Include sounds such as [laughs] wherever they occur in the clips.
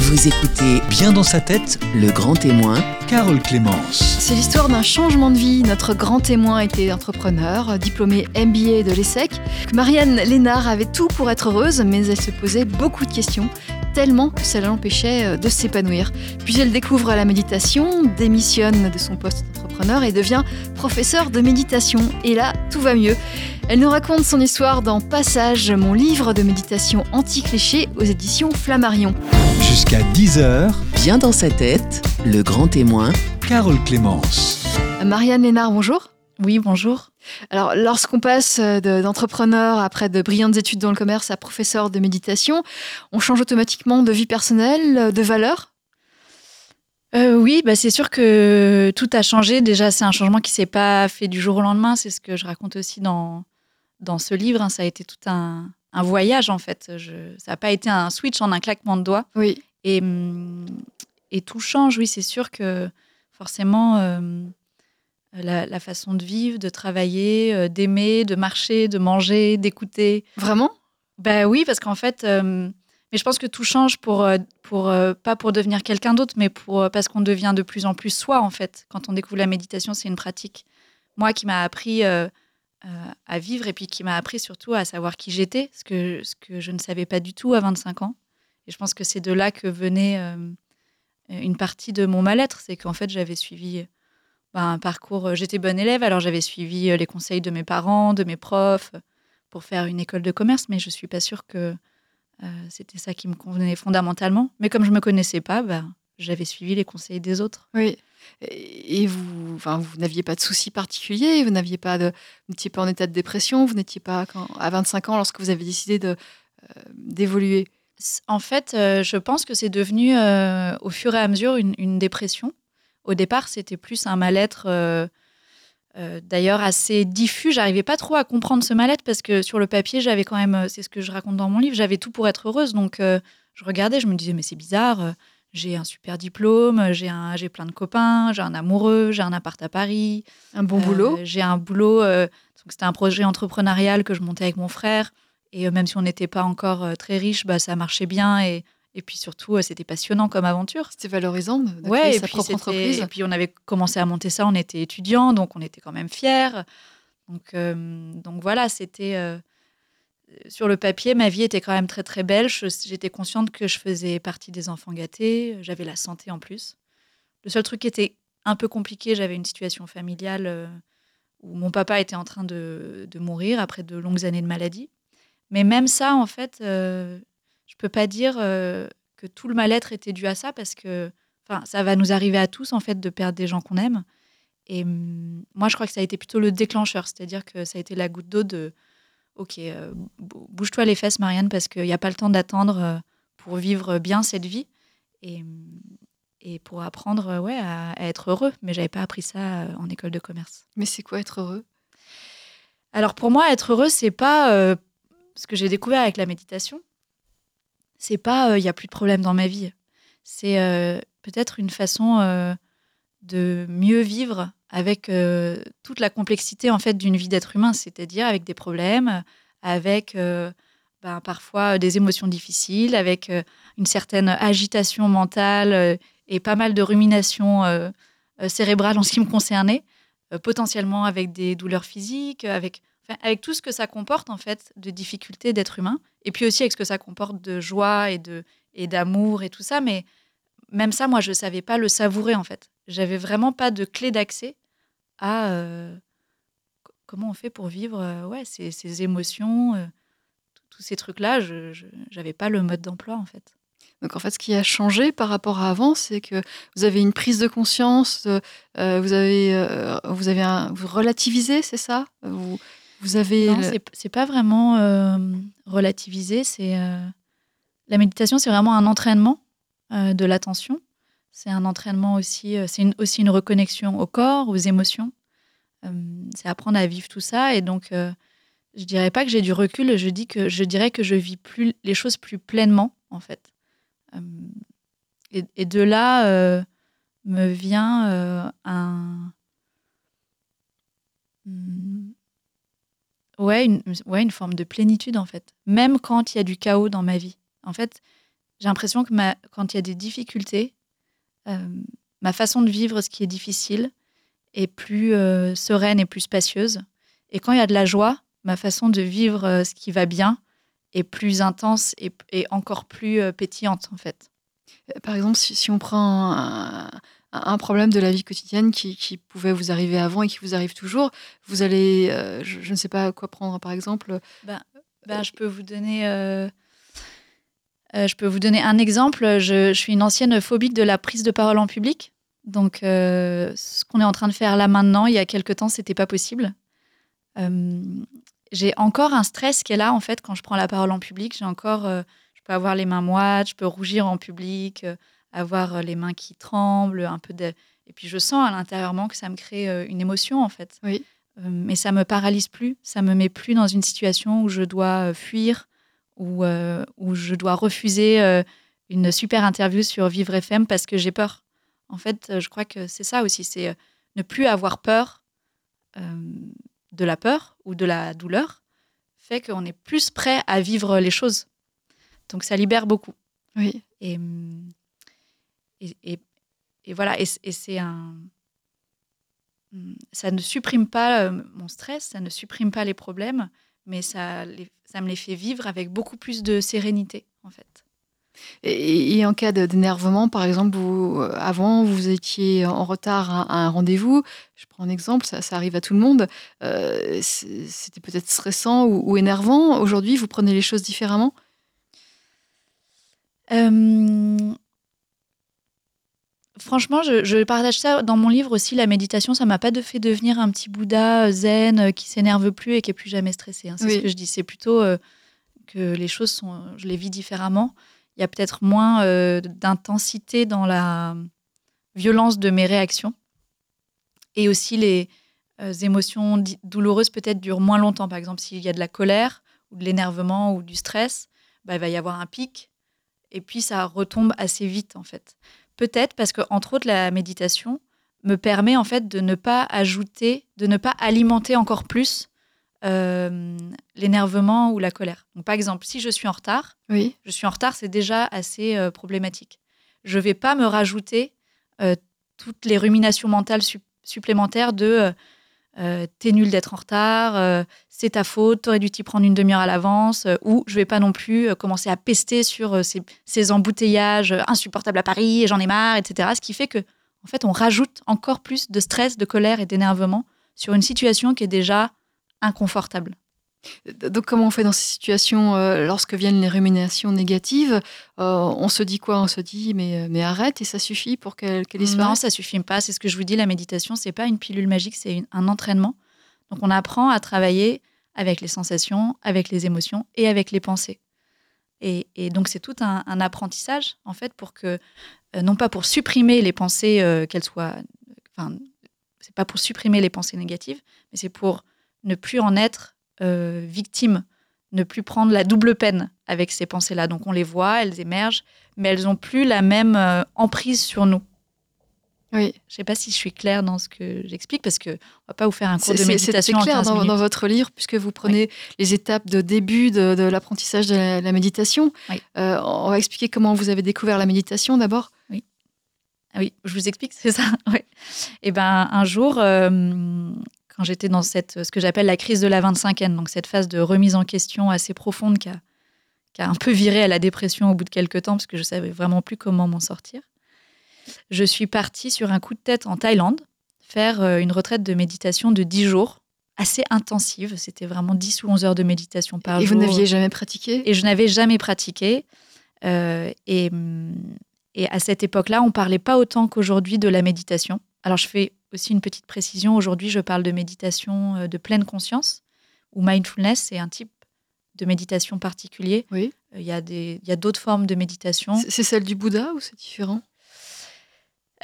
Vous écoutez Bien dans sa tête, Le Grand Témoin, Carole Clémence. C'est l'histoire d'un changement de vie. Notre grand témoin était entrepreneur, diplômé MBA de l'ESSEC. Marianne Lénard avait tout pour être heureuse, mais elle se posait beaucoup de questions, tellement que ça l'empêchait euh, de s'épanouir. Puis elle découvre la méditation, démissionne de son poste d'entrepreneur et devient professeure de méditation. Et là, tout va mieux. Elle nous raconte son histoire dans Passage, mon livre de méditation anti-cliché aux éditions Flammarion. Jusqu'à 10h, Bien dans sa tête, Le Grand Témoin, Carole Clémence. Marianne Lénard, bonjour. Oui, bonjour. Alors, lorsqu'on passe de- d'entrepreneur après de brillantes études dans le commerce à professeur de méditation, on change automatiquement de vie personnelle, de valeur? Euh, oui, bah c'est sûr que tout a changé. Déjà, c'est un changement qui s'est pas fait du jour au lendemain. C'est ce que je raconte aussi dans, dans ce livre. hein. Ça a été tout un, un voyage, en fait. Je, ça n'a pas été un switch en un claquement de doigts. Oui. Et, hum, et tout change, oui, c'est sûr que forcément, euh, la, la façon de vivre, de travailler, euh, d'aimer, de marcher, de manger, d'écouter, Vraiment? Ben oui, parce qu'en fait, mais je pense que tout change pour, euh, euh, pas pour devenir quelqu'un d'autre, mais pour euh, parce qu'on devient de plus en plus soi en fait. Quand on découvre la méditation, c'est une pratique. Moi, qui m'a appris à vivre et puis qui m'a appris surtout à savoir qui j'étais, ce que je ne savais pas du tout à 25 ans. Et je pense que c'est de là que venait une partie de mon mal-être, c'est qu'en fait j'avais suivi ben, un parcours. J'étais bonne élève, alors j'avais suivi les conseils de mes parents, de mes profs pour faire une école de commerce, mais je suis pas sûre que c'était ça qui me convenait fondamentalement. Mais comme je me connaissais pas, bah, j'avais suivi les conseils des autres. Oui. Et vous, enfin, vous n'aviez pas de soucis particuliers, vous n'aviez pas de, vous n'étiez pas en état de dépression, vous n'étiez pas quand, à 25 ans lorsque vous avez décidé de euh, d'évoluer? En fait, euh, je pense que c'est devenu euh, au fur et à mesure une, une dépression. Au départ, c'était plus un mal-être, euh, d'ailleurs assez diffus. J'arrivais pas trop à comprendre ce mal-être parce que sur le papier, j'avais quand même, euh, c'est ce que je raconte dans mon livre, j'avais tout pour être heureuse. Donc, euh, je regardais, je me disais, mais c'est bizarre. J'ai un super diplôme, j'ai un, j'ai plein de copains, j'ai un amoureux, j'ai un appart à Paris, Un bon Euh, boulot. J'ai un boulot. donc c'était un projet entrepreneurial que je montais avec mon frère. Et même si on n'était pas encore très riche, bah, ça marchait bien. Et, et puis surtout, euh, c'était passionnant comme aventure. C'était valorisant de, Ouais, créer et sa puis, propre entreprise. et puis on avait commencé à monter ça, on était étudiants, donc on était quand même fiers. Donc, euh, donc voilà, c'était. euh, sur le papier, ma vie était quand même très très belle. J'étais consciente que je faisais partie des enfants gâtés. J'avais la santé en plus. Le seul truc qui était un peu compliqué, j'avais une situation familiale où mon papa était en train de, de mourir après de longues années de maladie. Mais même ça, en fait, euh, je peux pas dire euh, que tout le mal-être était dû à ça parce que enfin, ça va nous arriver à tous en fait de perdre des gens qu'on aime. Et hum, moi, je crois que ça a été plutôt le déclencheur, c'est-à-dire que ça a été la goutte d'eau de Ok, euh, bou- bouge-toi les fesses, Marianne, parce qu'il n'y a pas le temps d'attendre euh, pour vivre bien cette vie et, hum, et pour apprendre ouais, à, à être heureux. Mais j'avais pas appris ça en école de commerce. Mais c'est quoi être heureux? Alors pour moi, être heureux, c'est pas euh, ce que j'ai découvert avec la méditation. C'est pas euh, il y a plus de problèmes dans ma vie. C'est euh, peut-être une façon euh, de mieux vivre avec euh, toute la complexité en fait d'une vie d'être humain, c'est-à-dire avec des problèmes, avec euh, ben, parfois des émotions difficiles, avec euh, une certaine agitation mentale euh, et pas mal de ruminations euh, euh, cérébrales en ce qui me concernait, euh, potentiellement avec des douleurs physiques, avec avec tout ce que ça comporte en fait de difficultés d'être humain, et puis aussi avec ce que ça comporte de joie et de et d'amour et tout ça. Mais même ça, moi, je savais pas le savourer en fait. J'avais vraiment pas de clé d'accès à euh, comment on fait pour vivre euh, ouais ces, ces émotions, euh, tous ces trucs là. Je j'avais pas le mode d'emploi en fait. Donc en fait, ce qui a changé par rapport à avant, c'est que vous avez une prise de conscience, vous avez, vous avez un, relativisez, c'est ça? Vous, vous avez Non, le- c'est- pas vraiment euh, relativisé. C'est euh, la méditation, c'est vraiment un entraînement euh, de l'attention. C'est un entraînement aussi. c'est une- aussi une reconnexion au corps, aux émotions. C'est apprendre à vivre tout ça. Et donc, je dirais pas que j'ai du recul. Je dis que je dirais que je vis plus les choses plus pleinement, en fait. Euh, et, et de là euh, me vient euh, un Hmm. Ouais une, ouais, une forme de plénitude en fait. Même quand il y a du chaos dans ma vie. En fait, j'ai l'impression que quand il y a des difficultés, euh, ma façon de vivre ce qui est difficile est plus euh, sereine et plus spacieuse. Et quand il y a de la joie, ma façon de vivre euh, ce qui va bien est plus intense et, et encore plus pétillante en fait. Par exemple, si, on prend un problème de la vie quotidienne qui, qui pouvait vous arriver avant et qui vous arrive toujours, vous allez, euh, je, je ne sais pas quoi prendre par exemple. Ben, je peux vous donner. euh, euh, je peux vous donner un exemple. Je, je suis une ancienne phobique de la prise de parole en public. Donc, ce qu'on est en train de faire là maintenant, il y a quelques temps, c'était pas possible. J'ai encore un stress qui est là, en fait, quand je prends la parole en public. J'ai encore. je peux avoir les mains moites, je peux rougir en public, avoir euh, les mains qui tremblent, un peu de. Et puis, je sens à l'intérieurement que ça me crée euh, une émotion, en fait. Oui. Euh, mais ça me paralyse plus. Ça me met plus dans une situation où je dois fuir, où, euh, où je dois refuser euh, une super interview sur Vivre FM parce que j'ai peur. En fait, je crois que c'est ça aussi, c'est ne plus avoir peur euh, de la peur ou de la douleur fait qu'on est plus prêt à vivre les choses. Donc ça libère beaucoup. Oui. Et, hum, et, et- et voilà, et, c'est un. hum, Ça ne supprime pas euh, mon stress, ça ne supprime pas les problèmes, mais ça, les- ça me les fait vivre avec beaucoup plus de sérénité, en fait. Et, en cas d'énervement, par exemple, vous, euh, avant, vous étiez en retard à, un rendez-vous. Je prends un exemple, ça, ça arrive à tout le monde. euh, C'était peut-être stressant ou, ou énervant. Aujourd'hui, vous prenez les choses différemment? Euh, Franchement, je, je partage ça dans mon livre aussi. La méditation, ça m'a pas de fait devenir un petit Bouddha euh, zen euh, qui s'énerve plus et qui est plus jamais stressé. hein. C'est Oui. ce que je dis. C'est plutôt euh, que les choses sont, je les vis différemment. Il y a peut-être moins euh, d'intensité dans la violence de mes réactions. Et aussi, les euh, émotions douloureuses peut-être durent moins longtemps. Par exemple, s'il y a de la colère ou de l'énervement ou du stress, bah, il va y avoir un pic et puis ça retombe assez vite en fait. Peut-être parce que entre autres la méditation me permet en fait de ne pas ajouter, de ne pas alimenter encore plus euh, l'énervement ou la colère. Donc par exemple, si je suis en retard, Oui. je suis en retard, c'est déjà assez euh, problématique. Je vais pas me rajouter euh, toutes les ruminations mentales sup- supplémentaires de euh, t'es nul d'être en retard, euh, c'est ta faute, t'aurais dû t'y prendre une demi-heure à l'avance, euh, ou je vais pas non plus commencer à pester sur ces, ces embouteillages insupportables à Paris, j'en ai marre, etc. Ce qui fait que, en fait, on rajoute encore plus de stress, de colère et d'énervement sur une situation qui est déjà inconfortable. Donc, comment on fait dans ces situations euh, lorsque viennent les ruminations négatives Euh, On se dit quoi? On se dit mais, mais arrête et ça suffit pour qu'elle Non, disparaisse? Ça suffit pas. C'est ce que je vous dis. La méditation, c'est pas une pilule magique, c'est un entraînement. Donc, on apprend à travailler avec les sensations, avec les émotions et avec les pensées. Et, donc, c'est tout un, apprentissage, en fait, pour que, euh, non pas pour supprimer les pensées, euh, qu'elles soient. Enfin, c'est pas pour supprimer les pensées négatives, mais c'est pour ne plus en être euh, victime, ne plus prendre la double peine avec ces pensées-là. Donc, on les voit, elles émergent, mais elles n'ont plus la même euh, emprise sur nous. Oui. Je sais pas si je suis claire dans ce que j'explique parce que on va pas vous faire un cours C'est de c'est- c'est méditation en clair 15 dans, dans votre livre, puisque vous prenez les étapes de début de, de l'apprentissage de la, la méditation. Oui. Euh, on va expliquer comment vous avez découvert la méditation d'abord. Ah oui, je vous explique, [laughs] c'est ça? Ouais. Et ben un jour, euh, quand j'étais dans cette ce que j'appelle la crise de la 25e, donc cette phase de remise en question assez profonde qui a, qui a un peu viré à la dépression au bout de quelques temps parce que je savais vraiment plus comment m'en sortir. Je suis partie sur un coup de tête en Thaïlande faire euh, une retraite de méditation de 10 jours, assez intensive. C'était vraiment 10 ou 11 heures de méditation par et jour. vous n'aviez jamais pratiqué? Et je n'avais jamais pratiqué. Euh, et, et à cette époque-là, on parlait pas autant qu'aujourd'hui de la méditation. Alors, je fais aussi une petite précision. Aujourd'hui, je parle de méditation euh, de pleine conscience, ou mindfulness, c'est un type de méditation particulier. Oui. Euh, Il y a des- il y a d'autres formes de méditation. C'est- celle du Bouddha ou c'est différent?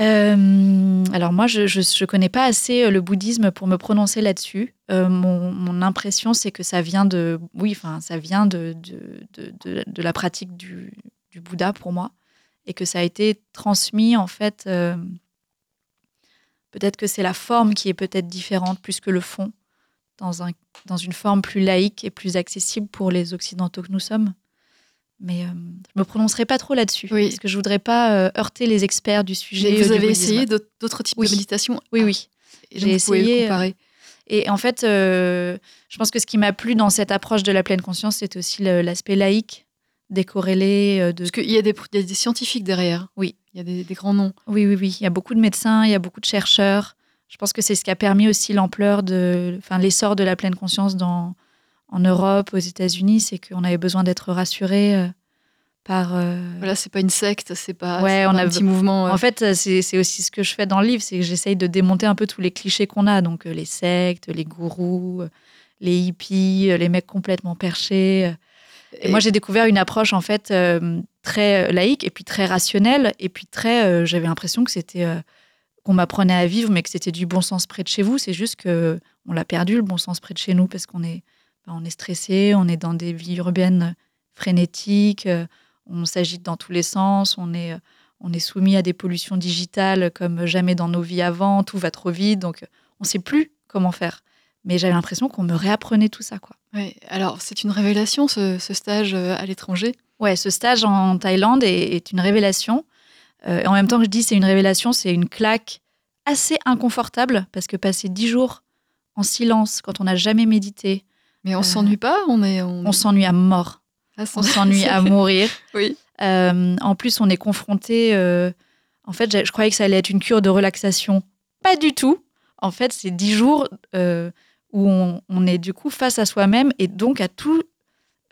Euh, alors moi, je ne connais pas assez le bouddhisme pour me prononcer là-dessus. Euh, mon, mon impression, c'est que ça vient de, oui, enfin, ça vient de, de, de, de- de la pratique du, du Bouddha pour moi, et que ça a été transmis en fait. euh, peut-être que c'est la forme qui est peut-être différente plus que le fond, dans un, dans une forme plus laïque et plus accessible pour les occidentaux que nous sommes. Mais euh, je me prononcerai pas trop là-dessus. Oui. Parce que je voudrais pas euh, heurter les experts du sujet. Mais vous avez essayé d'autres types Oui. de méditation Oui, oui. J'ai essayé, euh, comparer. Et en fait, euh, je pense que ce qui m'a plu dans cette approche de la pleine conscience, c'était aussi l'aspect laïque, décorrélé. euh, de... Parce qu'il y, a des- il y a des scientifiques derrière. Oui. Il y a des, des grands noms. Oui, oui, oui. Il y a beaucoup de médecins, il y a beaucoup de chercheurs. Je pense que c'est ce qui a permis aussi l'ampleur de, enfin, l'essor de la pleine conscience dans, en Europe, aux États-Unis, c'est qu'on avait besoin d'être rassuré euh, par. euh, Voilà, c'est pas une secte, c'est pas, Ouais, on pas a- un petit mouvement. euh, En fait, c'est c'est aussi ce que je fais dans le livre, c'est que j'essaye de démonter un peu tous les clichés qu'on a, donc euh, les sectes, les gourous, euh, les hippies, euh, les mecs complètement perchés. Et, moi, j'ai découvert une approche en fait euh, très euh, laïque et puis très rationnelle et puis très. euh, J'avais l'impression que c'était euh, qu'on m'apprenait à vivre, mais que c'était du bon sens près de chez vous. C'est juste que on l'a perdu le bon sens près de chez nous parce qu'on est, ben, on est stressé, on est dans des vies urbaines frénétiques, on s'agite dans tous les sens, on est, on est soumis à des pollutions digitales comme jamais dans nos vies avant. Tout va trop vite, donc on ne sait plus comment faire. Mais j'avais l'impression qu'on me réapprenait tout ça, quoi. ouais. Alors, c'est une révélation, ce, ce stage euh, à l'étranger? Ouais, ce stage en Thaïlande est, est une révélation. Euh, et en même temps que je dis c'est une révélation, c'est une claque assez inconfortable parce que passer dix jours en silence quand on n'a jamais médité, Mais on Euh, s'ennuie pas on, est, on s'ennuie à mort, Ah, on s'ennuie [laughs] à mourir. [laughs] Oui. Euh, en plus, on est confronté. euh, en fait, je croyais que ça allait être une cure de relaxation. Pas du tout. En fait, c'est dix jours où on, on est du coup face à soi-même et donc à tout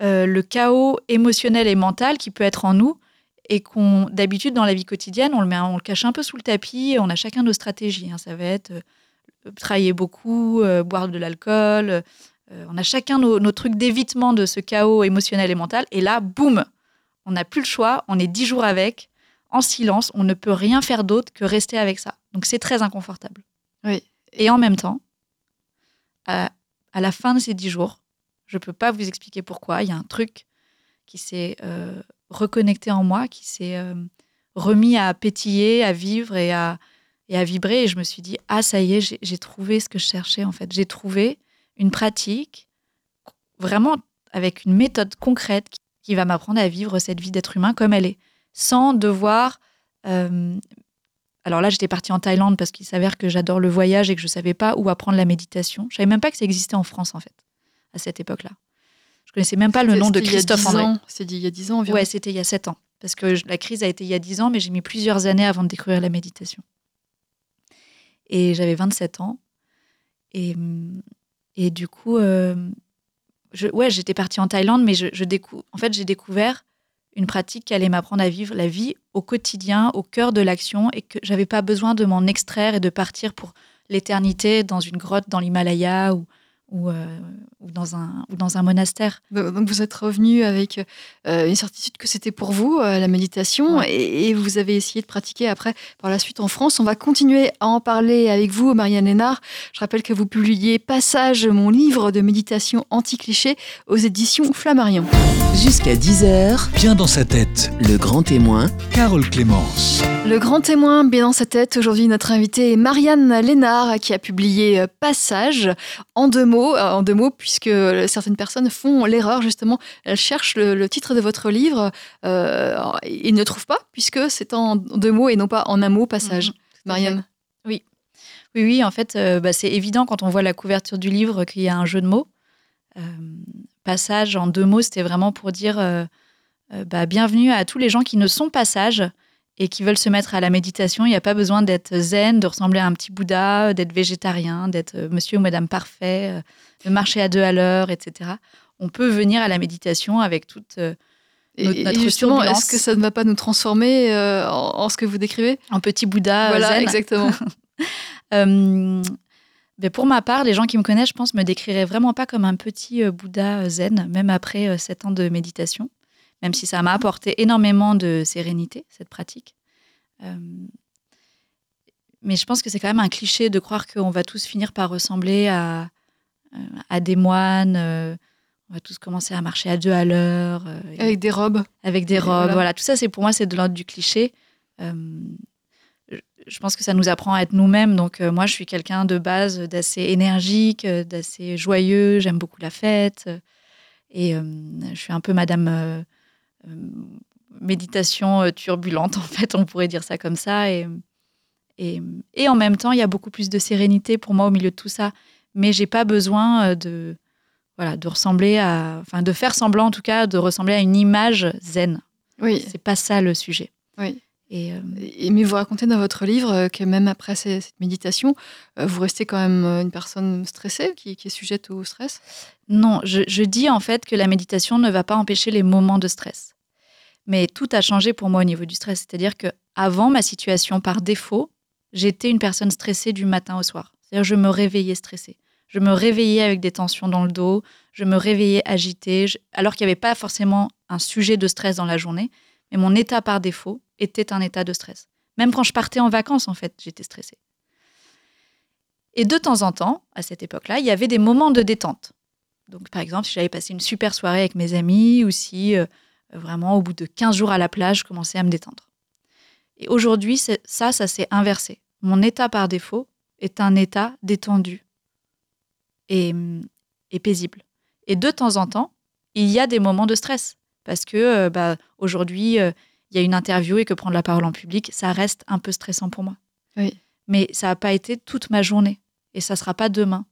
euh, le chaos émotionnel et mental qui peut être en nous et qu'on d'habitude dans la vie quotidienne on le met on le cache un peu sous le tapis et on a chacun nos stratégies hein. ça va être euh, travailler beaucoup euh, boire de l'alcool on a chacun nos, nos trucs d'évitement de ce chaos émotionnel et mental et là boum on n'a plus le choix on est dix jours avec en silence on ne peut rien faire d'autre que rester avec ça donc c'est très inconfortable Oui. et en même temps à, la fin de ces dix jours je peux pas vous expliquer pourquoi il y a un truc qui s'est euh, reconnecté en moi, qui s'est euh, remis à pétiller, à vivre et à, et à vibrer. Et je me suis dit, ah, ça y est, j'ai- trouvé ce que je cherchais en fait. J'ai trouvé une pratique vraiment avec une méthode concrète qui, qui va m'apprendre à vivre cette vie d'être humain comme elle est, sans devoir. euh, alors là, j'étais partie en Thaïlande parce qu'il s'avère que j'adore le voyage et que je savais pas où apprendre la méditation. Je savais même pas que ça existait en France en fait à cette époque-là. Je connaissais même pas le nom de C'était il y a Christophe 10 André. ans. C'est il y a 10 ans environ. Ouais, c'était il y a sept ans. Parce que la crise a été il y a dix ans, mais j'ai mis plusieurs années avant de découvrir la méditation. Et j'avais 27 ans. Et, et du coup, euh, je, ouais, j'étais partie en Thaïlande, mais je, je en fait, j'ai découvert une pratique qui allait m'apprendre à vivre la vie au quotidien, au cœur de l'action, et que j'avais pas besoin de m'en extraire et de partir pour l'éternité dans une grotte dans l'Himalaya ou, ou, euh, ou dans un, ou dans un monastère. Donc vous êtes revenu avec euh, une certitude que c'était pour vous, euh, la méditation, Ouais. et, et vous avez essayé de pratiquer après par la suite en France. On va continuer à en parler avec vous, Marianne Lénard. Je rappelle que vous publiez Passage, mon livre de méditation anti-cliché aux éditions Flammarion. Jusqu'à 10h, Bien dans sa tête, le grand témoin, Carole Clémence. Le grand témoin bien dans sa tête, aujourd'hui notre invitée est Marianne Lénard qui a publié euh, Passage en deux mots, euh, en deux mots puisque euh, certaines personnes font l'erreur justement, elles cherchent le, le titre de votre livre euh, et ne le trouvent pas puisque c'est en deux mots et non pas en un mot Passage. Mhm, Marianne. Oui, oui, en fait, euh, bah, c'est évident quand on voit la couverture du livre qu'il y a un jeu de mots. Euh, passage en deux mots, c'était vraiment pour dire euh, euh, bah, bienvenue à tous les gens qui ne sont pas sages et qui veulent se mettre à la méditation. Il n'y a pas besoin d'être zen, de ressembler à un petit Bouddha, d'être végétarien, d'être euh, monsieur ou madame parfait, euh, de marcher à deux à l'heure, etc. On peut venir à la méditation avec toute euh, Et, Notre- et justement, est-ce que ça ne va pas nous transformer euh, en, en ce que vous décrivez? Un petit Bouddha euh, Voilà, zen. exactement. [laughs] Euh, ben pour ma part, les gens qui me connaissent, je pense, me décriraient vraiment pas comme un petit euh, Bouddha euh, zen, même après euh, sept ans de méditation, même si ça m'a apporté énormément de sérénité, cette pratique. Euh, mais je pense que c'est quand même un cliché de croire qu'on va tous finir par ressembler à, à des moines, euh, on va tous commencer à marcher à deux à l'heure, euh, Avec des robes. avec des robes. voilà. Voilà. tout ça, c'est pour moi, c'est de l'ordre du cliché. Euh, je- pense que ça nous apprend à être nous-mêmes. Donc, euh, moi, je suis quelqu'un de base d'assez énergique, euh, d'assez joyeux. J'aime beaucoup la fête. euh, et euh, je suis un peu Madame euh, euh, méditation euh, turbulente, [laughs] en fait, on pourrait dire ça comme ça. Et, et, et en même temps, il y a beaucoup plus de sérénité pour moi au milieu de tout ça. Mais j'ai pas besoin euh, de, voilà, de ressembler à, enfin, de faire semblant en tout cas, de ressembler à une image zen. Oui. C'est pas ça le sujet. Oui. Et, euh, Et- mais vous racontez dans votre livre euh, que même après cette méditation, euh, vous restez quand même une personne stressée, qui, qui est sujette au stress? Non, je, je dis en fait que la méditation ne va pas empêcher les moments de stress. Mais tout a changé pour moi au niveau du stress. C'est-à-dire que avant ma situation par défaut, j'étais une personne stressée du matin au soir. C'est-à-dire je me réveillais stressée. Je me réveillais avec des tensions dans le dos, je me réveillais agitée, je- alors qu'il n'y avait pas forcément un sujet de stress dans la journée. Mais mon état par défaut était un état de stress. Même quand je partais en vacances, en fait, j'étais stressée. Et de temps en temps, à cette époque-là, il y avait des moments de détente. Donc, par exemple, si j'avais passé une super soirée avec mes amis ou si euh, vraiment, au bout de 15 jours à la plage, je commençais à me détendre. Et aujourd'hui, ça, ça s'est inversé. Mon état par défaut est un état détendu et, et paisible. Et de temps en temps, il y a des moments de stress. Parce que euh, bah, aujourd'hui, euh, il y a une interview et que prendre la parole en public, ça reste un peu stressant pour moi. Oui. Mais ça n'a pas été toute ma journée. Et ça ne sera pas demain.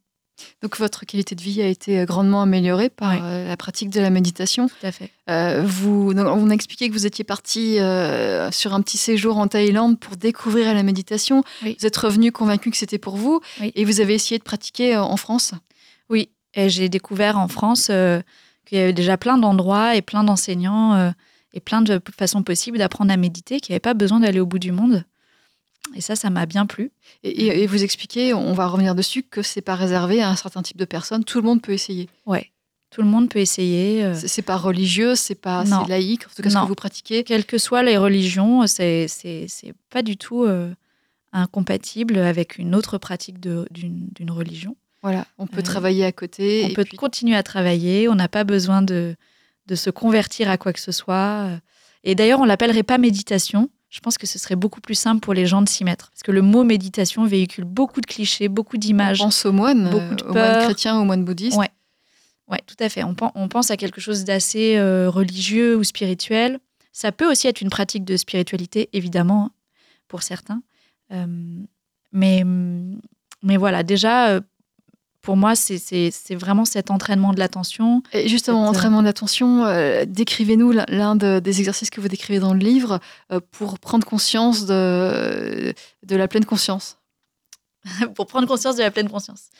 Donc votre qualité de vie a été euh, grandement améliorée par Oui. la pratique de la méditation. Tout à fait. Euh, vous, on a expliqué que vous étiez parti euh, sur un petit séjour en Thaïlande pour découvrir la méditation. Oui. Vous êtes revenu convaincu que c'était pour vous Oui. et vous avez essayé de pratiquer en France? Oui, et j'ai découvert en France euh, qu'il y avait déjà plein d'endroits et plein d'enseignants euh, et plein de façons possibles d'apprendre à méditer, qu'il n'y avait pas besoin d'aller au bout du monde. Et ça, ça m'a bien plu. Et, vous expliquez, on va revenir dessus, que c'est pas réservé à un certain type de personnes. Tout le monde peut essayer. Ouais, tout le monde peut essayer. euh, C'est pas religieux, c'est pas laïque. En tout cas, ce que vous pratiquez. quelles que soient les religions, c'est c'est pas du tout euh, incompatible avec une autre pratique d'une religion. Voilà, on peut Euh, travailler à côté. On et peut puis- continuer à travailler, on n'a pas besoin de, de se convertir à quoi que ce soit. Et d'ailleurs, on l'appellerait pas méditation. Je pense que ce serait beaucoup plus simple pour les gens de s'y mettre. Parce que le mot méditation véhicule beaucoup de clichés, beaucoup on d'images. pense aux moines, beaucoup de aux moines peur. chrétiens, aux moines bouddhistes. Ouais. Ouais, tout à fait. On, on pense à quelque chose d'assez euh, religieux ou spirituel. Ça peut aussi être une pratique de spiritualité, évidemment, hein, pour certains. Euh, mais, mais voilà, déjà, pour moi, c'est- vraiment cet entraînement de l'attention. Et justement, euh, entraînement d'attention, euh, décrivez-nous l'un- de- des exercices que vous décrivez dans le livre euh, pour prendre conscience de, de la pleine conscience. [laughs] pour prendre conscience de la pleine conscience.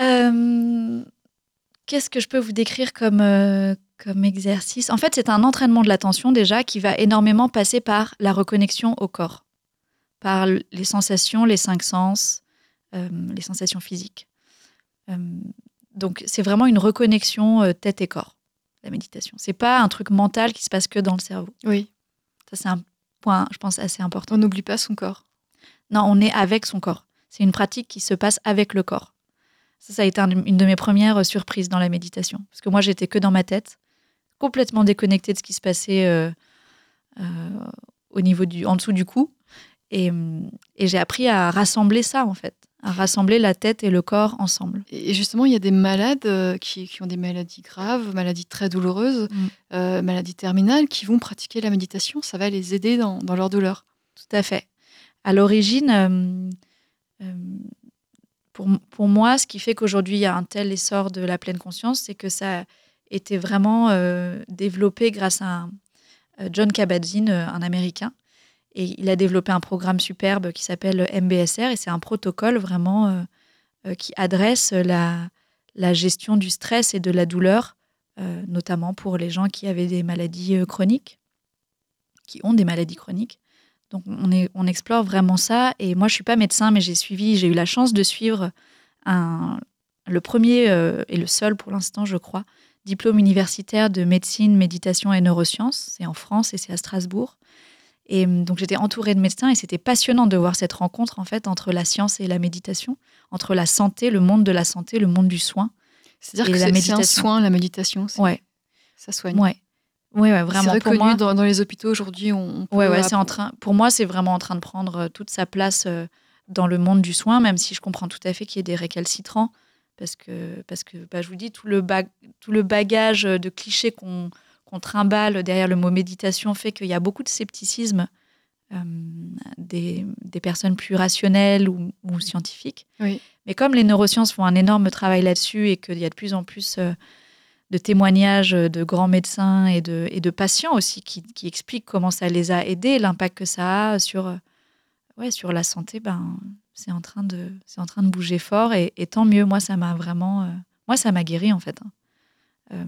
Euh, Qu'est-ce que je peux vous décrire comme, comme exercice? En fait, c'est un entraînement de l'attention déjà qui va énormément passer par la reconnexion au corps, par les sensations, les cinq sens, les sensations physiques. Euh, donc, c'est vraiment une reconnexion euh, tête et corps, la méditation. C'est pas un truc mental qui se passe que dans le cerveau. Oui, Ça, c'est un point, je pense, assez important. on n'oublie pas son corps. Non, on est avec son corps. C'est une pratique qui se passe avec le corps. Ça, ça a été un- une de mes premières euh, surprises dans la méditation. Parce que moi, j'étais que dans ma tête, complètement déconnectée de ce qui se passait euh, euh, au niveau du, en dessous du cou. Et, hum, et j'ai appris à rassembler ça, en fait. À rassembler la tête et le corps ensemble. Et justement, il y a des malades euh, qui, qui ont des maladies graves, maladies très douloureuses, Mm. euh, maladies terminales, qui vont pratiquer la méditation. Ça va les aider dans, dans leur douleur. Tout à fait. À l'origine, euh, euh, pour, pour moi, ce qui fait qu'aujourd'hui il y a un tel essor de la pleine conscience, c'est que ça a été vraiment développé grâce à un- John Kabat-Zinn, un Américain. Et il a développé un programme superbe qui s'appelle MBSR et c'est un protocole vraiment euh, euh, qui adresse la, la gestion du stress et de la douleur, euh, notamment pour les gens qui avaient des maladies chroniques, qui ont des maladies chroniques. Donc on, est, on explore vraiment ça. Et moi, je suis pas médecin, mais j'ai suivi, j'ai eu la chance de suivre un, le premier et le seul pour l'instant, je crois, diplôme universitaire de médecine, méditation et neurosciences. C'est en France et c'est à Strasbourg. Et hum, donc j'étais entourée de médecins et c'était passionnant de voir cette rencontre en fait entre la science et la méditation, entre la santé, le monde de la santé, le monde du soin. C'est-à-dire que la c'est c'est un soin, la méditation. c'est- Ouais, Ça soigne. ouais, ouais, ouais c'est vraiment. Pour reconnu moi, dans, dans les hôpitaux aujourd'hui. On, Ouais, ouais, c'est en train. Pour moi, c'est vraiment en train de prendre euh, toute sa place euh, dans le monde du soin, même si je comprends tout à fait qu'il y ait des récalcitrants, parce que, parce que, bah, je vous dis, tout le, bag- tout le bagage de clichés qu'on qu'on trimballe derrière le mot méditation fait qu'il y a beaucoup de scepticisme euh, des, des personnes plus rationnelles ou, ou scientifiques. Oui. Mais comme les neurosciences font un énorme travail là-dessus et qu'il y a de plus en plus euh, de témoignages de grands médecins et de, et de patients aussi qui, qui expliquent comment ça les a aidés, l'impact que ça a sur, euh, ouais, sur la santé, ben, c'est en, train de- en train de bouger fort et, et tant mieux. Moi, ça m'a vraiment. euh, moi, ça m'a guéri en fait. hein. Euh,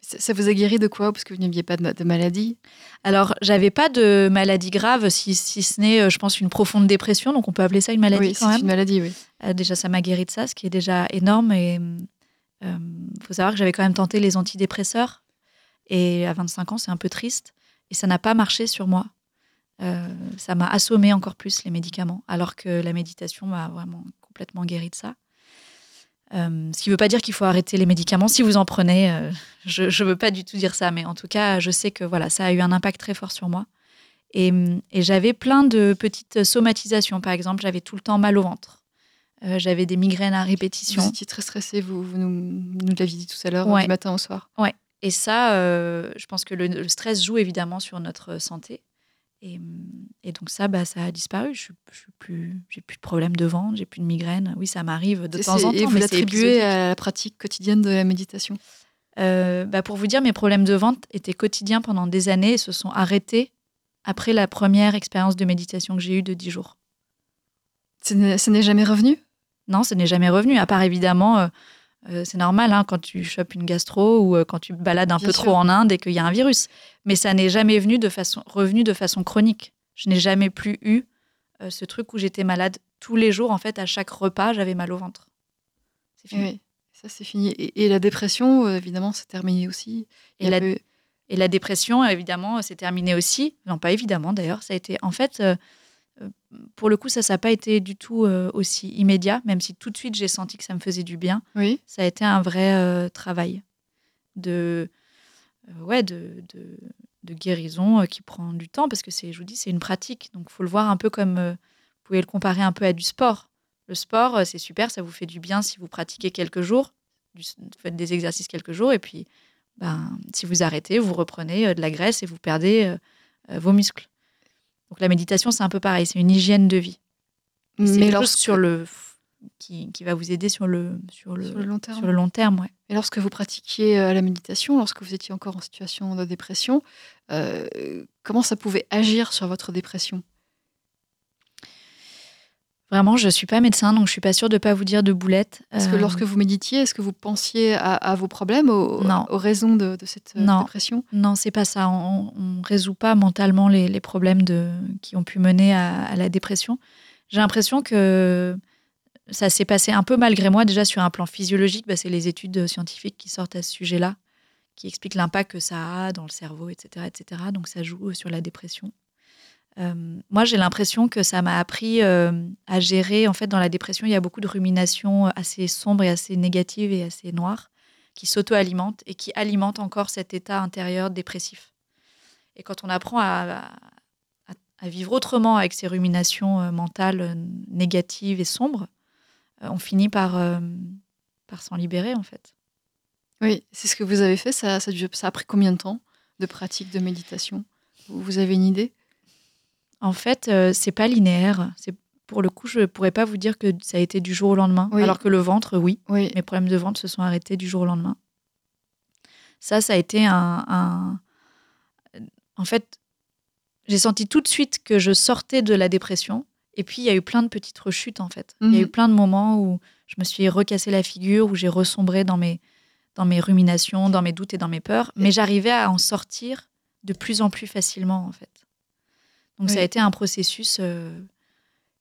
Ça, vous a guéri de quoi Parce que vous n'aviez pas de, ma- de maladie? alors, j'avais pas de maladie grave, si, si ce n'est, euh, je pense, une profonde dépression. Donc, on peut appeler ça une maladie oui, quand c'est même. une maladie, oui. Euh, déjà, ça m'a guéri de ça, ce qui est déjà énorme. Et il faut savoir que j'avais quand même tenté les antidépresseurs. Et à 25 ans, c'est un peu triste. Et ça n'a pas marché sur moi. Euh, ça m'a assommé encore plus les médicaments, alors que la méditation m'a vraiment complètement guéri de ça. Euh, ce qui ne veut pas dire qu'il faut arrêter les médicaments si vous en prenez. euh, je ne veux pas du tout dire ça, mais en tout cas, je sais que voilà, ça a eu un impact très fort sur moi. Et, et j'avais plein de petites somatisations. Par exemple, j'avais tout le temps mal au ventre. Euh, j'avais des migraines à répétition. Vous étiez très stressé, vous, vous nous, nous l'aviez dit tout à l'heure, Ouais. du matin au soir. Et ça, je pense que le, le stress joue évidemment sur notre santé. Et, et donc ça, bah, ça a disparu. Je suis, je suis plus, j'ai plus de problème de ventre, j'ai plus de migraine. Oui, ça m'arrive de temps en temps, Et vous l'attribuez à la pratique quotidienne de la méditation? Euh, bah, pour vous dire, mes problèmes de ventre étaient quotidiens pendant des années et se sont arrêtés après la première expérience de méditation que j'ai eue de 10 jours. Ce n'est jamais revenu? Non, ce n'est jamais revenu, à part évidemment, euh, euh, c'est normal hein, quand tu chopes une gastro ou euh, quand tu balades un Bien peu sûr. trop en Inde et qu'il y a un virus. Mais ça n'est jamais venu de façon, revenu de façon chronique. Je n'ai jamais plus eu euh, ce truc où j'étais malade tous les jours. En fait, à chaque repas, j'avais mal au ventre. C'est fini. Oui, ça c'est fini. Et, et la dépression, évidemment, c'est terminé aussi. Et la- peu- Et la dépression, évidemment, c'est terminé aussi. Non, pas évidemment d'ailleurs. Ça a été, en fait, pour le coup, ça, ça n'a pas été du tout euh, aussi immédiat, même si tout de suite j'ai senti que ça me faisait du bien. Oui, ça a été un vrai euh, travail de, euh, ouais, de, de, de guérison qui prend du temps parce que c'est, je vous dis, c'est une pratique. Donc, il faut le voir un peu comme, vous pouvez le comparer un peu à du sport. Le sport, c'est super, ça vous fait du bien si vous pratiquez quelques jours, du- faites des exercices quelques jours et puis, ben, si vous arrêtez, vous reprenez de la graisse et vous perdez vos muscles. Donc, la méditation, c'est un peu pareil, c'est une hygiène de vie. Mais lorsque, sur le, qui, qui va vous aider sur le, sur le, sur le long terme. sur le long terme, ouais. Et lorsque vous pratiquiez euh, la méditation, lorsque vous étiez encore en situation de dépression, euh, comment ça pouvait agir sur votre dépression? Vraiment, je suis pas médecin, donc je suis pas sûre de pas vous dire de boulettes. Est-ce que Euh, lorsque vous méditiez, est-ce que vous pensiez à, à vos problèmes, aux, raisons de, de cette euh, Non. dépression? Non, c'est pas ça. On, on résout pas mentalement les, les problèmes de, qui ont pu mener à, à la dépression. J'ai l'impression que ça s'est passé un peu malgré moi. Déjà sur un plan physiologique, bah, c'est les études scientifiques qui sortent à ce sujet-là, qui expliquent l'impact que ça a dans le cerveau, etc., etc. Donc ça joue sur la dépression. Euh, moi, j'ai l'impression que ça m'a appris euh, à gérer. En fait, dans la dépression, il y a beaucoup de ruminations assez sombres et assez négatives et assez noires qui s'auto-alimentent et qui alimentent encore cet état intérieur dépressif. Et quand on apprend à, vivre autrement avec ces ruminations euh, mentales euh, négatives et sombres, euh, on finit par, euh, par s'en libérer, en fait. Oui, c'est ce que vous avez fait. Ça, ça, a pris combien de temps de pratique de méditation? Vous avez une idée? En fait, euh, c'est pas linéaire. C'est pour le coup, je pourrais pas vous dire que ça a été du jour au lendemain, Oui. alors que le ventre, oui. Oui, mes problèmes de ventre se sont arrêtés du jour au lendemain. Ça, ça a été un. un- En fait, j'ai senti tout de suite que je sortais de la dépression. Et puis, il y a eu plein de petites rechutes, en fait. Il y a eu Mhm. plein de moments où je me suis recassé la figure, où j'ai ressombré dans mes, dans mes ruminations, dans mes doutes et dans mes peurs. Mais j'arrivais à en sortir de plus en plus facilement, en fait. Donc, ça a été un processus. euh,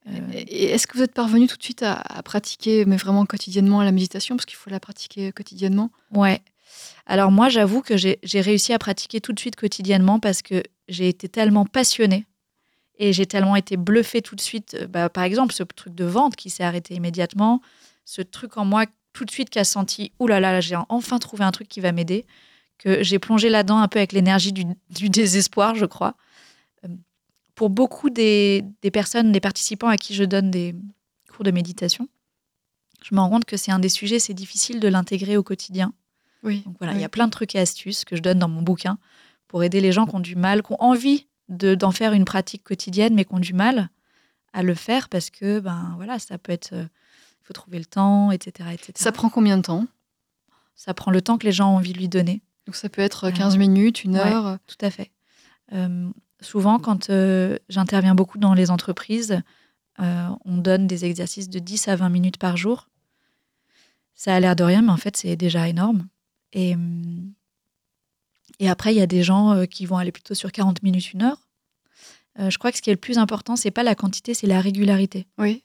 euh, Et est-ce que vous êtes parvenu tout de suite à, à pratiquer, mais vraiment quotidiennement, la méditation? Parce qu'il faut la pratiquer quotidiennement. Ouais. Alors moi, j'avoue que j'ai j'ai réussi à pratiquer tout de suite quotidiennement parce que j'ai été tellement passionnée et j'ai tellement été bluffée tout de suite. euh, bah, par exemple, ce truc de ventre qui s'est arrêté immédiatement, ce truc en moi tout de suite qui a senti, ouh là là, là, j'ai enfin trouvé un truc qui va m'aider, que j'ai plongé là-dedans un peu avec l'énergie du, du désespoir, je crois. Euh, Pour beaucoup des, des personnes, des participants à qui je donne des cours de méditation, je me rends compte que c'est un des sujets, c'est difficile de l'intégrer au quotidien Oui. Donc voilà, il oui. y a plein de trucs et astuces que je donne dans mon bouquin pour aider les gens qui ont du mal, qui ont envie de- d'en faire une pratique quotidienne, mais qui ont du mal à le faire parce que, ben voilà, ça peut être. euh, Il faut trouver le temps, etc. etc. Ça prend combien de temps? Ça prend le temps que les gens ont envie de lui donner. Donc ça peut être Euh, 15 minutes, une ouais. heure. Tout à fait. Euh, souvent, quand euh, j'interviens beaucoup dans les entreprises, euh, on donne des exercices de 10 à 20 minutes par jour. Ça a l'air de rien, mais en fait, c'est déjà énorme. Et, hum, et après, il y a des gens euh, qui vont aller plutôt sur 40 minutes, une heure. Euh, je crois que ce qui est le plus important, c'est pas la quantité, c'est la régularité. Oui.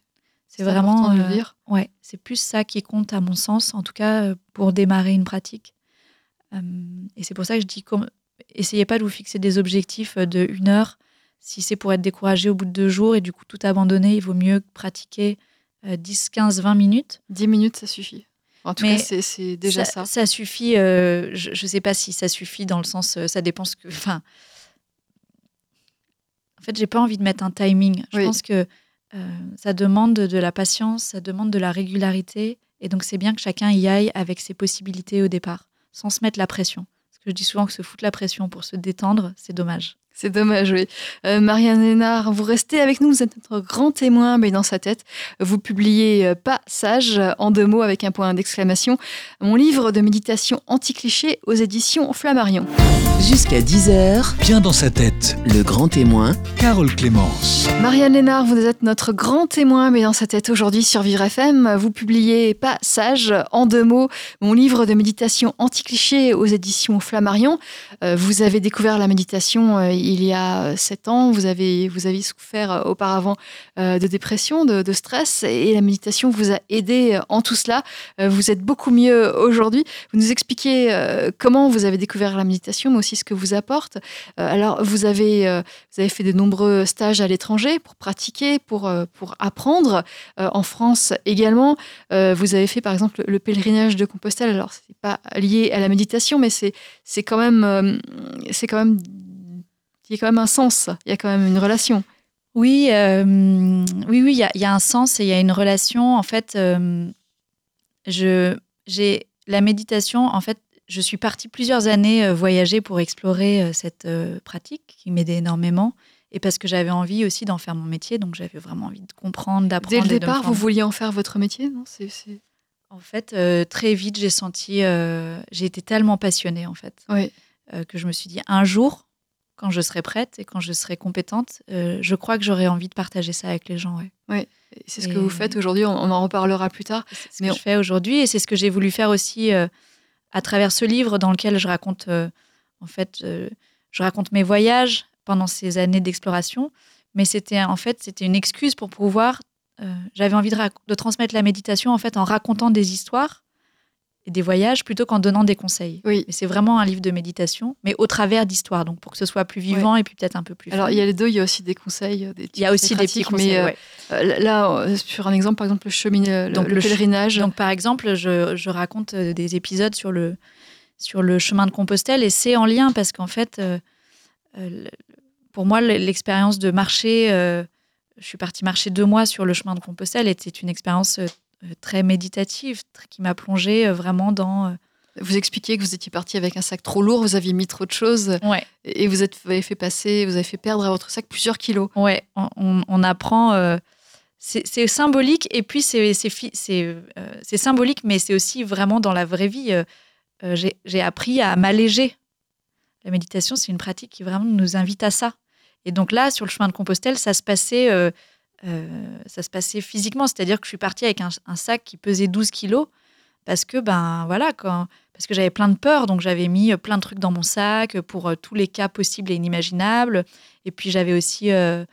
C'est vraiment. important de le dire. Ouais, c'est plus ça qui compte à mon sens, en tout cas pour démarrer une pratique. Euh, et c'est pour ça que je dis, essayez pas de vous fixer des objectifs euh, de une heure. Si c'est pour être découragé au bout de deux jours et du coup tout abandonner, il vaut mieux pratiquer euh, 10, 15, 20 minutes. 10 minutes, ça suffit. En tout Mais cas, c'est- déjà ça. Ça suffit. euh, je ne sais pas si ça suffit dans le sens, euh, ça dépend ce que. Enfin, en fait, j'ai pas envie de mettre un timing. Je Oui. pense que euh, ça demande de la patience, ça demande de la régularité, et donc c'est bien que chacun y aille avec ses possibilités au départ, sans se mettre la pression. Je dis souvent que se foutre la pression pour se détendre, c'est dommage. C'est dommage, oui. Euh, Marianne Lénard, vous restez avec nous, vous êtes notre grand témoin, mais dans sa tête, vous publiez euh, Pas sage, en deux mots avec un point d'exclamation, mon livre de méditation anti-cliché aux éditions Flammarion. Jusqu'à 10h, Bien dans sa tête. le grand témoin Carole Clémence. Marianne Lénard, vous êtes notre grand témoin, mais dans sa tête aujourd'hui sur Vivre FM, vous publiez Pas sage, en deux mots, mon livre de méditation anti-cliché aux éditions Flammarion. Euh, vous avez découvert la méditation euh, il y a euh, sept ans, vous avez, vous avez souffert euh, auparavant euh, de dépression, de, stress, et la méditation vous a aidé en tout cela. Vous êtes beaucoup mieux aujourd'hui. Vous nous expliquez comment vous avez découvert la méditation, mais aussi ce que vous apporte. Alors, vous avez, vous avez fait de nombreux stages à l'étranger pour pratiquer, pour, pour apprendre. En France également, vous avez fait par exemple le pèlerinage de Compostelle. Alors, c'est pas lié à la méditation, mais c'est quand même, c'est quand même, il y a quand même un sens. Il y a quand même une relation. Oui, euh, oui, oui, il y a, il y a un sens et il y a une relation. En fait, euh, je, j'ai la méditation. En fait, je suis partie plusieurs années euh, voyager pour explorer cette pratique qui m'aidait énormément et parce que j'avais envie aussi d'en faire mon métier. Donc, j'avais vraiment envie de comprendre, d'apprendre. Dès le départ, vous vouliez en faire votre métier, non? C'est c'est- En fait, euh, très vite, j'ai senti, j'ai été tellement passionnée en fait oui. que je me suis dit un jour, quand je serai prête et quand je serai compétente, euh, je crois que j'aurai envie de partager ça avec les gens. Ouais. C'est ce que vous faites aujourd'hui. On, on en reparlera plus tard. C'est ce Mais que on- je fais aujourd'hui et c'est ce que j'ai voulu faire aussi euh, à travers ce livre dans lequel je raconte, euh, en fait, je raconte mes voyages pendant ces années d'exploration. Mais c'était en fait, c'était une excuse pour pouvoir. J'avais envie de, de transmettre la méditation en fait en racontant des histoires et des voyages plutôt qu'en donnant des conseils. Oui. Mais c'est vraiment un livre de méditation, mais au travers d'histoires, donc pour que ce soit plus vivant et puis peut-être un peu plus. Alors, fun. il y a les deux. Il y a aussi des conseils. euh, Des Il y a aussi des petits conseils. Mais euh, ouais. euh, là, sur un exemple, par exemple, le chemin, le, Donc, le pèlerinage. Donc, par exemple, je, je raconte des épisodes sur le, sur le chemin de Compostelle et c'est en lien parce qu'en fait, euh, euh, pour moi, l'expérience de marcher, je suis partie marcher deux mois sur le chemin de Compostelle et c'est une expérience très méditative qui m'a plongée euh, vraiment dans. euh, Vous expliquiez que vous étiez parti avec un sac trop lourd, vous aviez mis trop de choses Ouais, et vous, êtes, vous avez fait passer, vous avez fait perdre à votre sac plusieurs kilos. ouais, on, on- on apprend. euh, c'est symbolique et puis c'est euh, symbolique, mais c'est aussi vraiment dans la vraie vie. euh, euh, j'ai appris à m'alléger. La méditation, c'est une pratique qui vraiment nous invite à ça. Et donc là, sur le chemin de Compostelle, ça se passait, euh, ça se passait physiquement, c'est-à-dire que je suis partie avec un, sac qui pesait 12 kilos parce que ben voilà quand parce que j'avais plein de peur, donc j'avais mis euh, plein de trucs dans mon sac pour euh, tous les cas possibles et inimaginables. Et puis j'avais aussi, euh,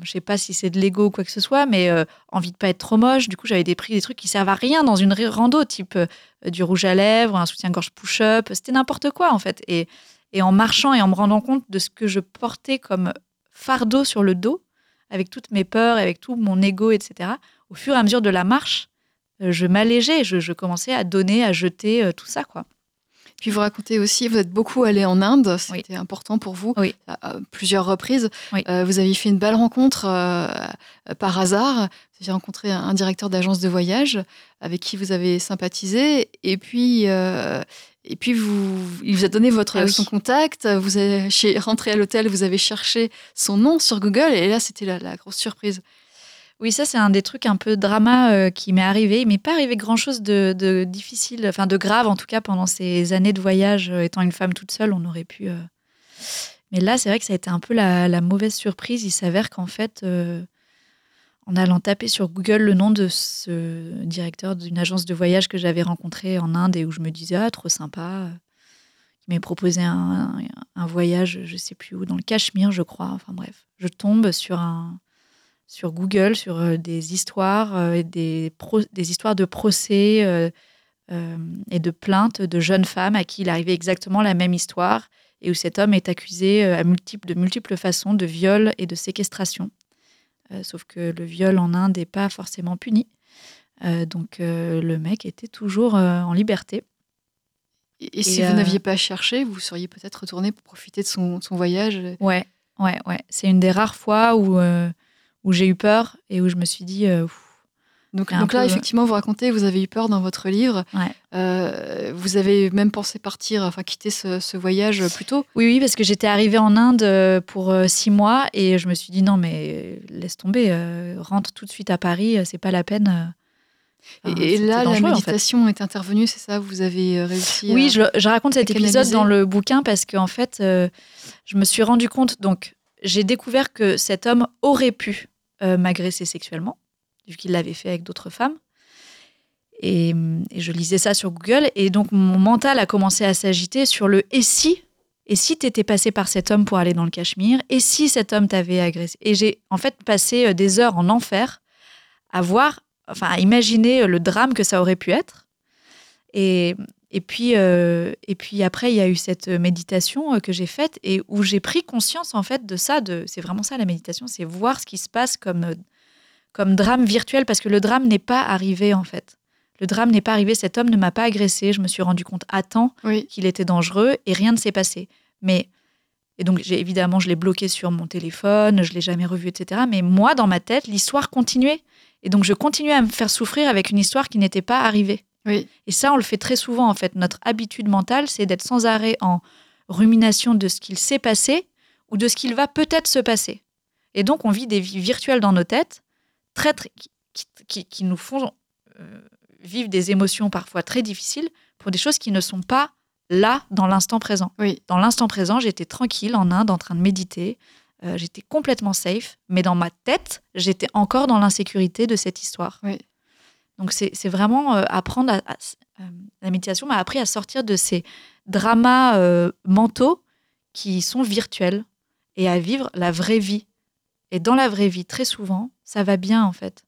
je sais pas si c'est de l'ego ou quoi que ce soit, mais envie de pas être trop moche. Du coup, j'avais des pris des trucs qui servent à rien dans une rando, type du rouge à lèvres, un soutien-gorge push-up. C'était n'importe quoi en fait. Et, et en marchant et en me rendant compte de ce que je portais comme fardeau sur le dos, avec toutes mes peurs, avec tout mon ego, etc. Au fur et à mesure de la marche, euh, je m'allégeais, je, je commençais à donner, à jeter euh, tout ça. Puis vous racontez aussi, vous êtes beaucoup allé en Inde, Oui. c'était important pour vous, Oui. à, plusieurs reprises. Oui. Euh, vous avez fait une belle rencontre euh, euh, par hasard. Vous avez rencontré un, un directeur d'agence de voyage avec qui vous avez sympathisé. Et puis, euh, et puis vous, il vous a donné votre, Ah oui. son contact. Vous avez chez, rentré à l'hôtel, vous avez cherché son nom sur Google. Et là, c'était la, la grosse surprise. Oui, ça, c'est un des trucs un peu drama euh, qui m'est arrivé. Il m'est pas arrivé grand-chose de, de difficile, enfin de grave en tout cas pendant ces années de voyage. euh, étant une femme toute seule, on aurait pu. euh. Mais là, c'est vrai que ça a été un peu la, mauvaise surprise. Il s'avère qu'en fait, en allant taper sur Google le nom de ce directeur d'une agence de voyage que j'avais rencontré en Inde et où je me disais, ah, trop sympa. Il m'avait proposé un, un voyage, je sais plus où, dans le Cachemire, je crois. Enfin bref, je tombe sur un sur Google sur euh, des histoires, euh, des, pro- des histoires de procès euh, et de plaintes de jeunes femmes à qui il arrivait exactement la même histoire et où cet homme est accusé à multiples, de multiples façons de viol et de séquestration. Euh, sauf que le viol en Inde n'est pas forcément puni. Euh, donc euh, le mec était toujours en liberté. Et, et si vous n'aviez pas cherché, vous seriez peut-être retourné pour profiter de son, son voyage? Ouais, ouais, ouais. C'est une des rares fois où, où j'ai eu peur et où je me suis dit, euh, Donc, là, peu- effectivement, vous racontez, vous avez eu peur dans votre livre. Ouais. Euh, vous avez même pensé partir, enfin quitter ce, ce voyage plus tôt. Oui, oui, parce que j'étais arrivée en Inde euh, pour six mois et je me suis dit non, mais laisse tomber, euh, rentre tout de suite à Paris, c'est pas la peine. Enfin, et, là, la en fait. méditation est intervenue, c'est ça? Vous avez réussi Oui, à... je, je raconte cet épisode dans le bouquin parce qu'en fait, euh, je me suis rendu compte, donc j'ai découvert que cet homme aurait pu euh, m'agresser sexuellement, vu qu'il l'avait fait avec d'autres femmes. Et, et je lisais ça sur Google, et donc mon mental a commencé à s'agiter sur le et si? Et si t'étais passé par cet homme pour aller dans le Cachemire? Et si cet homme t'avait agressé? Et j'ai en fait passé euh, des heures en enfer à voir, enfin à imaginer le drame que ça aurait pu être. Et, et puis, euh, et puis après, il y a eu cette méditation euh, que j'ai faite et où j'ai pris conscience en fait de ça. De, c'est vraiment ça la méditation, c'est voir ce qui se passe comme, comme drame virtuel parce que le drame n'est pas arrivé en fait. Le drame n'est pas arrivé, cet homme ne m'a pas agressé, je me suis rendu compte à temps Oui. qu'il était dangereux et rien ne s'est passé. Mais et donc j'ai évidemment je l'ai bloqué sur mon téléphone, je l'ai jamais revu, etc. Mais moi dans ma tête l'histoire continuait et donc je continuais à me faire souffrir avec une histoire qui n'était pas arrivée. Oui. Et ça on le fait très souvent en fait. Notre habitude mentale c'est d'être sans arrêt en rumination de ce qu'il s'est passé ou de ce qu'il va peut-être se passer. Et donc on vit des vies virtuelles dans nos têtes très, très- qui, qui- qui nous font euh, vivre des émotions parfois très difficiles pour des choses qui ne sont pas là dans l'instant présent. Oui. Dans l'instant présent, j'étais tranquille en Inde en train de méditer. Euh, j'étais complètement safe, mais dans ma tête, j'étais encore dans l'insécurité de cette histoire. Oui. Donc c'est vraiment euh, apprendre à, euh, la méditation m'a appris à sortir de ces dramas euh, mentaux qui sont virtuels et à vivre la vraie vie. Et dans la vraie vie, très souvent, ça va bien en fait.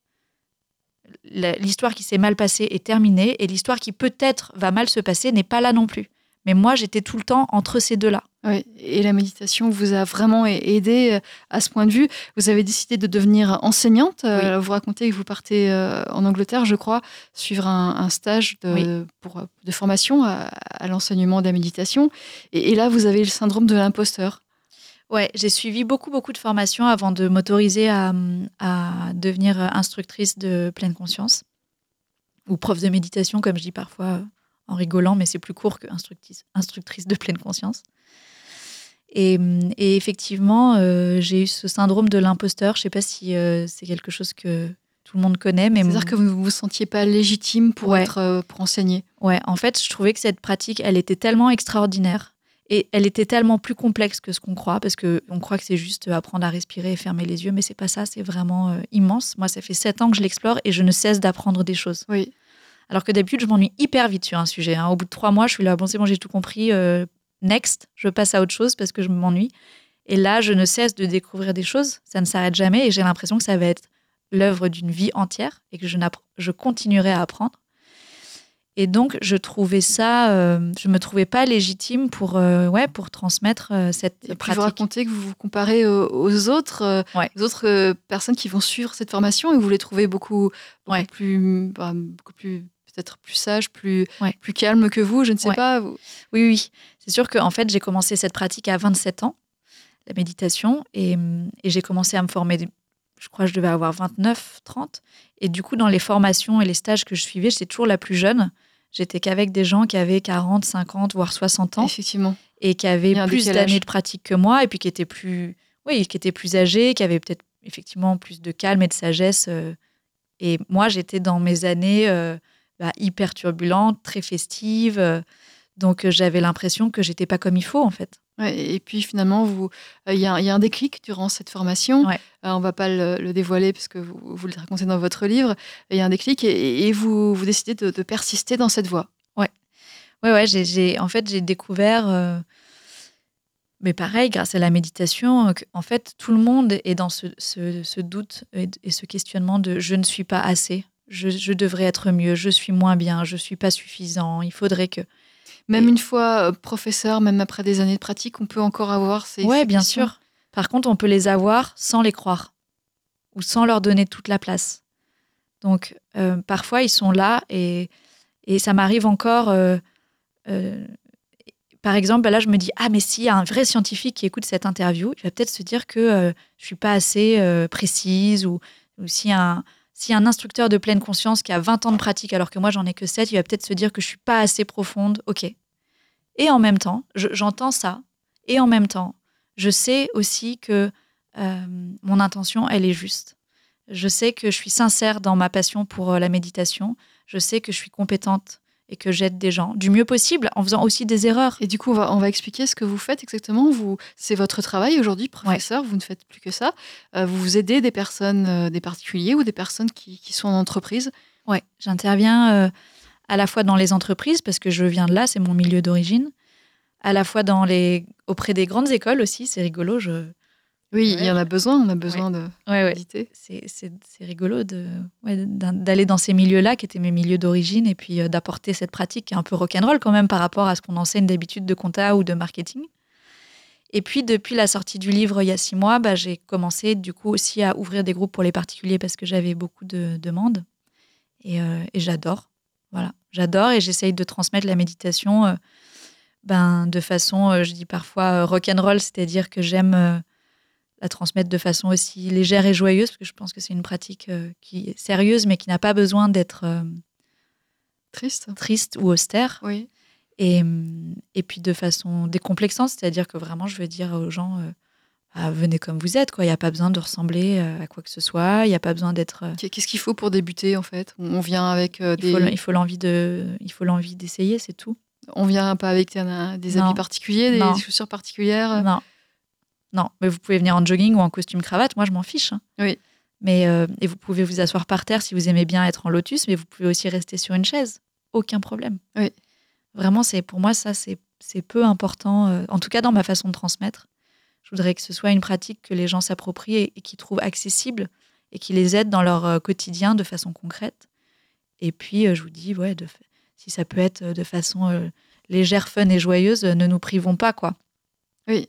L'histoire qui s'est mal passée est terminée et l'histoire qui peut-être va mal se passer n'est pas là non plus. Mais moi, j'étais tout le temps entre ces deux-là. Oui, et la méditation vous a vraiment aidé euh, à ce point de vue. Vous avez décidé de devenir enseignante. Euh, Vous racontez que vous partez euh, en Angleterre, je crois, suivre un, un stage de, pour, de formation à, à l'enseignement de la méditation. Et, et là, vous avez le syndrome de l'imposteur. Ouais, j'ai suivi beaucoup, beaucoup de formations avant de m'autoriser à, à devenir instructrice de pleine conscience ou prof de méditation, comme je dis parfois en rigolant, mais c'est plus court que instructrice, instructrice de pleine conscience. Et, et effectivement, euh, j'ai eu ce syndrome de l'imposteur. Je sais pas si euh, c'est quelque chose que tout le monde connaît, mais C'est-à-dire que vous ne vous sentiez pas légitime pour, Ouais. être, euh, pour enseigner. Ouais, en fait, je trouvais que cette pratique, elle était tellement extraordinaire et elle était tellement plus complexe que ce qu'on croit, parce que on croit que c'est juste apprendre à respirer et fermer les yeux, mais c'est pas ça, c'est vraiment euh, immense. Moi, ça fait sept ans que je l'explore et je ne cesse d'apprendre des choses. Oui. Alors que d'habitude, je m'ennuie hyper vite sur un sujet. hein. Au bout de trois mois, je suis là, bon, c'est bon, j'ai tout compris. euh, next, je passe à autre chose parce que je m'ennuie. Et là, je ne cesse de découvrir des choses. Ça ne s'arrête jamais et j'ai l'impression que ça va être l'œuvre d'une vie entière et que je, je continuerai à apprendre. Et donc, je trouvais ça, euh, je me trouvais pas légitime pour, euh, ouais, pour transmettre euh, cette Et puis vous pratique. racontez que vous vous comparez aux, aux autres, euh, Ouais. aux autres euh, personnes qui vont suivre cette formation et vous les trouvez beaucoup, beaucoup Ouais. plus, bah, beaucoup plus peut-être plus sage, plus, Ouais. plus calme que vous, je ne sais Ouais. pas. vous- Oui, oui. C'est sûr qu'en fait, j'ai commencé cette pratique à 27 ans, la méditation, et, hum, et j'ai commencé à me former, je crois que je devais avoir 29, 30. Et du coup, dans les formations et les stages que je suivais, j'étais toujours la plus jeune. J'étais qu'avec des gens qui avaient 40, 50, voire 60 ans, Effectivement. et qui avaient plus d'années de pratique que moi, et puis qui étaient plus, oui, qui étaient plus âgés, qui avaient peut-être effectivement plus de calme et de sagesse. euh, et moi, j'étais dans mes années euh, bah, hyper turbulentes, très festives. euh, donc, euh, j'avais l'impression que j'étais pas comme il faut, en fait. Ouais, et puis finalement, vous, euh, il y, a un- il y a un déclic durant cette formation. Ouais. Euh, on va pas le, le dévoiler parce que vous, vous le racontez dans votre livre. Il y a un déclic et, et vous, vous décidez de, de persister dans cette voie. Ouais, ouais, j'ai, j'ai- en fait, j'ai découvert, euh, mais pareil, grâce à la méditation, en fait, tout le monde est dans ce, ce- ce doute et, et ce questionnement de je ne suis pas assez, je, je devrais être mieux, je suis moins bien, je suis pas suffisant, il faudrait que. Même Et- une fois euh, professeur, même après des années de pratique, on peut encore avoir ces. ouais, ces bien sûr. Par contre, on peut les avoir sans les croire ou sans leur donner toute la place. Donc, euh, parfois, ils sont là et, et ça m'arrive encore. euh, euh, par exemple, là, je me dis ah mais s'il y a un vrai scientifique qui écoute cette interview, il va peut-être se dire que je suis pas assez précise ou, ou si un si un instructeur de pleine conscience qui a 20 ans de pratique alors que moi j'en ai que 7, il va peut-être se dire que je suis pas assez profonde. Ok. Et en même temps, je- j'entends ça. Et en même temps, je sais aussi que euh, mon intention, elle est juste. Je sais que je suis sincère dans ma passion pour euh, la méditation. Je sais que je suis compétente et que j'aide des gens du mieux possible en faisant aussi des erreurs. Et du coup, on va, on va expliquer ce que vous faites exactement. Vous, c'est votre travail aujourd'hui, professeur. Vous ne faites plus que ça. Euh, vous vous aidez des personnes, euh, des particuliers ou des personnes qui, qui sont en entreprise. Ouais, j'interviens euh, à la fois dans les entreprises parce que je viens de là, c'est mon milieu d'origine, à la fois dans les auprès des grandes écoles aussi, c'est rigolo. Je... Oui, il y en a besoin. On a besoin de méditer. c'est c'est- c'est rigolo d'aller dans ces milieux-là qui étaient mes milieux d'origine et puis euh, d'apporter cette pratique qui est un peu rock'n'roll quand même par rapport à ce qu'on enseigne d'habitude de compta ou de marketing. Et puis depuis la sortie du livre il y a six mois, bah, j'ai commencé du coup aussi à ouvrir des groupes pour les particuliers parce que j'avais beaucoup de demandes et, euh, et j'adore. Voilà, j'adore et j'essaye de transmettre la méditation euh, ben, de façon, euh, je dis parfois rock'n'roll, c'est-à-dire que j'aime la transmettre de façon aussi légère et joyeuse, parce que je pense que c'est une pratique euh, qui est sérieuse, mais qui n'a pas besoin d'être euh, Triste. triste ou austère. Oui. Et, hum, et puis de façon décomplexante, c'est-à-dire que vraiment, je veux dire aux gens, euh, Ah, venez comme vous êtes, quoi. Il n'y a pas besoin de ressembler euh, à quoi que ce soit, il n'y a pas besoin d'être... euh, Qu'est-ce qu'il faut pour débuter en fait? On vient avec euh, il des, faut, il faut l'envie de, il faut l'envie d'essayer, c'est tout. on vient pas avec des, Non. habits particuliers, des chaussures particulières? Non. Non, mais vous pouvez venir en jogging ou en costume cravate. Moi, je m'en fiche. hein. Oui. Mais euh, et vous pouvez vous asseoir par terre si vous aimez bien être en lotus, mais vous pouvez aussi rester sur une chaise. Aucun problème. Oui. Vraiment, c'est pour moi ça, c'est peu important. euh, en tout cas, dans ma façon de transmettre, je voudrais que ce soit une pratique que les gens s'approprient et, et qui trouvent accessible et qui les aide dans leur euh, quotidien de façon concrète. Et puis, euh, je vous dis, ouais, de, si ça peut être de façon légère, fun et joyeuse, ne nous privons pas, quoi. Oui,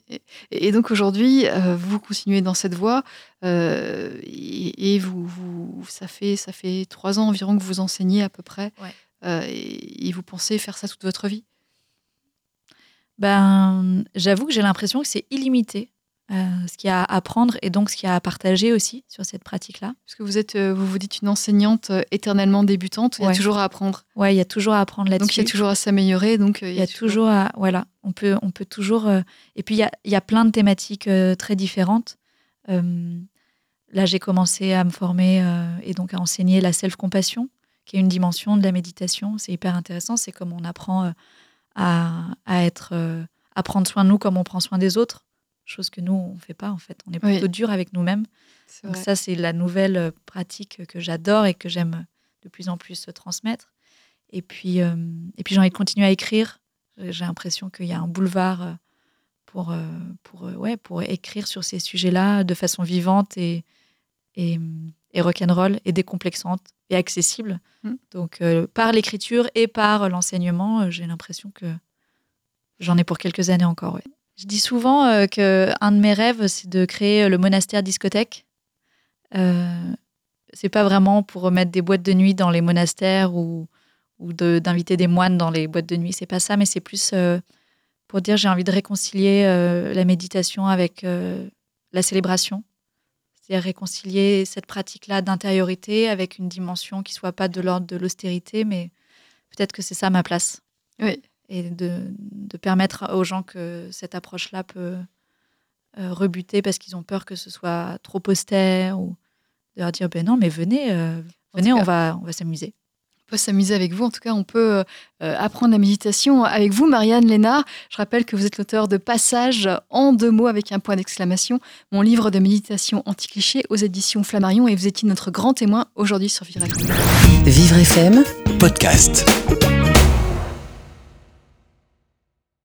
et, donc aujourd'hui, euh, vous continuez dans cette voie euh, et, et vous, vous, ça fait ça fait trois ans environ que vous enseignez à peu près. Ouais. Euh, et, et vous pensez faire ça toute votre vie? Ben, j'avoue que j'ai l'impression que c'est illimité euh, ce qu'il y a à apprendre et donc ce qu'il y a à partager aussi sur cette pratique-là. Parce que vous êtes, euh, vous vous dites une enseignante euh, éternellement débutante. Il y a toujours à apprendre. Ouais, il y a toujours à apprendre là-dessus. Donc il y a toujours à s'améliorer. Donc Il y a toujours à, voilà, on peut, on peut toujours. euh, et puis il y a, il y a plein de thématiques euh, très différentes. Là, j'ai commencé à me former et donc à enseigner la self-compassion, qui est une dimension de la méditation. C'est hyper intéressant. C'est comme on apprend à, à être, à prendre soin de nous comme on prend soin des autres. Chose que nous on fait pas en fait. On est Oui. plutôt dur avec nous-mêmes. Donc ça, c'est la nouvelle euh, pratique que j'adore et que j'aime de plus en plus euh, transmettre. Et puis, euh, et puis j'ai envie de continuer à écrire. J'ai l'impression qu'il y a un boulevard euh, pour, euh, pour, euh, ouais, pour écrire sur ces sujets-là de façon vivante et, et, et rock'n'roll et décomplexante et accessible. Mm. Donc euh, par l'écriture et par l'enseignement, euh, j'ai l'impression que j'en ai pour quelques années encore. ouais. Je dis souvent euh, que un de mes rêves, c'est de créer le monastère discothèque. Euh, c'est pas vraiment pour mettre des boîtes de nuit dans les monastères ou, ou d'inviter des moines dans les boîtes de nuit. C'est pas ça, mais c'est plus euh, pour dire j'ai envie de réconcilier euh, la méditation avec euh, la célébration. C'est-à-dire réconcilier cette pratique-là d'intériorité avec une dimension qui soit pas de l'ordre de l'austérité, mais peut-être que c'est ça ma place. Oui. Et de, de permettre aux gens que cette approche-là peut euh, rebuter parce qu'ils ont peur que ce soit trop austère ou de leur dire ben non, mais venez, euh, En venez, on va, on va s'amuser. On peut s'amuser avec vous. En tout cas, on peut euh, apprendre la méditation avec vous, Marianne Lénard. Je rappelle que vous êtes l'auteur de Passage en deux mots avec un point d'exclamation, mon livre de méditation anti-cliché aux éditions Flammarion. Et vous étiez notre grand témoin aujourd'hui sur Vivre FM. Vivre FM Podcast.